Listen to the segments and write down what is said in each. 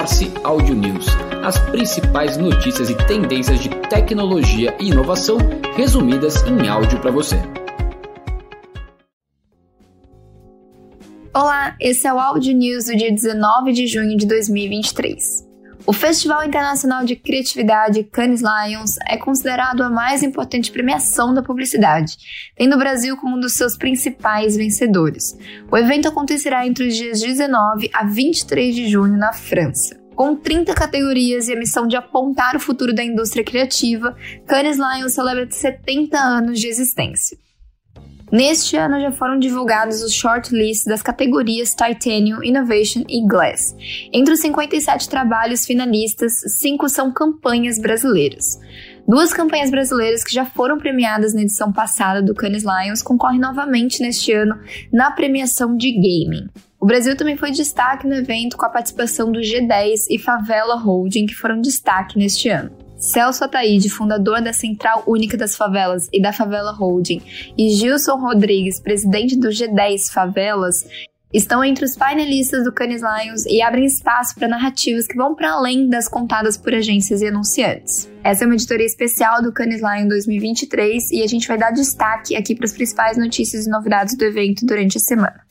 Morse Audio News, as principais notícias e tendências de tecnologia e inovação resumidas em áudio para você. Olá, esse é o Audio News do dia 19 de junho de 2023. O Festival Internacional de Criatividade Cannes Lions é considerado a mais importante premiação da publicidade, tendo o Brasil como um dos seus principais vencedores. O evento acontecerá entre os dias 19 a 23 de junho na França. Com 30 categorias e a missão de apontar o futuro da indústria criativa, Cannes Lions celebra 70 anos de existência. Neste ano já foram divulgados os shortlists das categorias Titanium, Innovation e Glass. Entre os 57 trabalhos finalistas, cinco são campanhas brasileiras. Duas campanhas brasileiras que já foram premiadas na edição passada do Cannes Lions concorrem novamente neste ano na premiação de gaming. O Brasil também foi destaque no evento com a participação do G10 e Favela Holding, que foram destaque neste ano. Celso Ataíde, fundador da Central Única das Favelas e da Favela Holding, e Gilson Rodrigues, presidente do G10 Favelas, estão entre os painelistas do Cannes Lions e abrem espaço para narrativas que vão para além das contadas por agências e anunciantes. Essa é uma editoria especial do Cannes Lion 2023 e a gente vai dar destaque aqui para as principais notícias e novidades do evento durante a semana.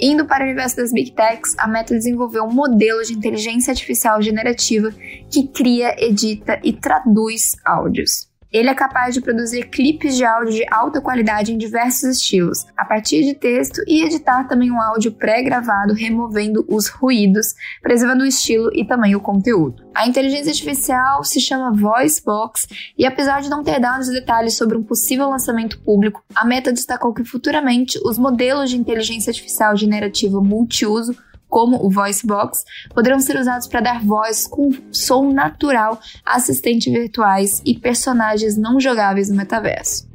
Indo para o universo das Big Techs, a Meta desenvolveu um modelo de inteligência artificial generativa que cria, edita e traduz áudios. Ele é capaz de produzir clipes de áudio de alta qualidade em diversos estilos, a partir de texto e editar também um áudio pré-gravado, removendo os ruídos, preservando o estilo e também o conteúdo. A inteligência artificial se chama VoiceBox e, apesar de não ter dados detalhes sobre um possível lançamento público, a Meta destacou que futuramente os modelos de inteligência artificial generativa multiuso como o Voice Box, poderão ser usados para dar voz com som natural a assistentes virtuais e personagens não jogáveis no metaverso.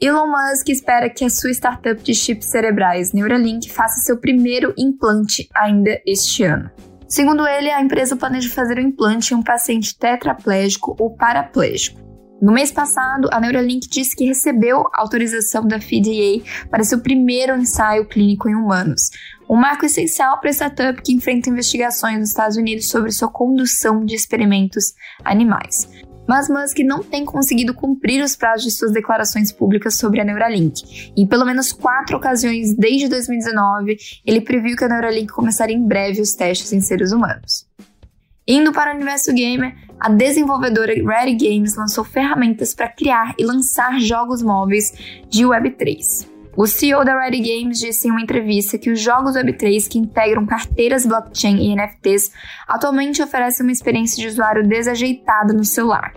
Elon Musk espera que a sua startup de chips cerebrais Neuralink faça seu primeiro implante ainda este ano. Segundo ele, a empresa planeja fazer o implante em um paciente tetraplégico ou paraplégico. No mês passado, a Neuralink disse que recebeu autorização da FDA para seu primeiro ensaio clínico em humanos, um marco essencial para a startup que enfrenta investigações nos Estados Unidos sobre sua condução de experimentos animais. Mas Musk não tem conseguido cumprir os prazos de suas declarações públicas sobre a Neuralink. Em pelo menos quatro ocasiões desde 2019, ele previu que a Neuralink começaria em breve os testes em seres humanos. Indo para o universo gamer, a desenvolvedora Ready Games lançou ferramentas para criar e lançar jogos móveis de Web3. O CEO da Ready Games disse em uma entrevista que os jogos Web3 que integram carteiras blockchain e NFTs atualmente oferecem uma experiência de usuário desajeitada no celular.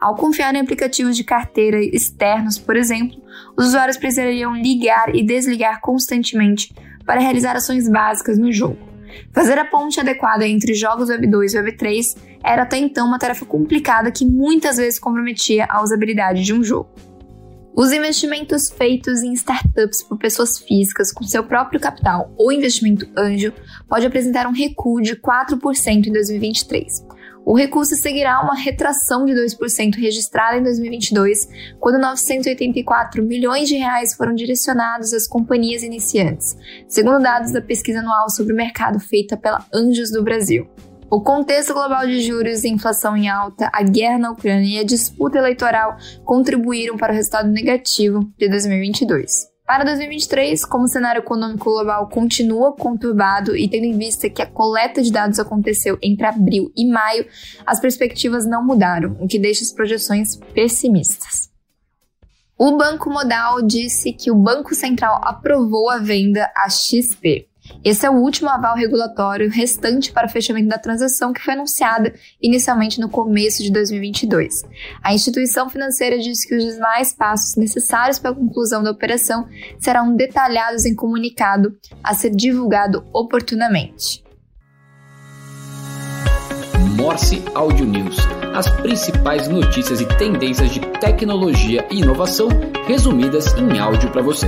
Ao confiar em aplicativos de carteira externos, por exemplo, os usuários precisariam ligar e desligar constantemente para realizar ações básicas no jogo. Fazer a ponte adequada entre jogos Web 2 e Web 3 era até então uma tarefa complicada que muitas vezes comprometia a usabilidade de um jogo. Os investimentos feitos em startups por pessoas físicas com seu próprio capital ou investimento anjo pode apresentar um recuo de 4% em 2023. O recurso seguirá uma retração de 2% registrada em 2022, quando 984 milhões de reais foram direcionados às companhias iniciantes, segundo dados da pesquisa anual sobre o mercado feita pela Anjos do Brasil. O contexto global de juros e inflação em alta, a guerra na Ucrânia e a disputa eleitoral contribuíram para o resultado negativo de 2022. Para 2023, como o cenário econômico global continua conturbado e tendo em vista que a coleta de dados aconteceu entre abril e maio, as perspectivas não mudaram, o que deixa as projeções pessimistas. O Banco Modal disse que o Banco Central aprovou a venda à XP. Esse é o último aval regulatório restante para o fechamento da transação que foi anunciada inicialmente no começo de 2022. A instituição financeira disse que os demais passos necessários para a conclusão da operação serão detalhados em comunicado a ser divulgado oportunamente. Morse Audio News. As principais notícias e tendências de tecnologia e inovação resumidas em áudio para você.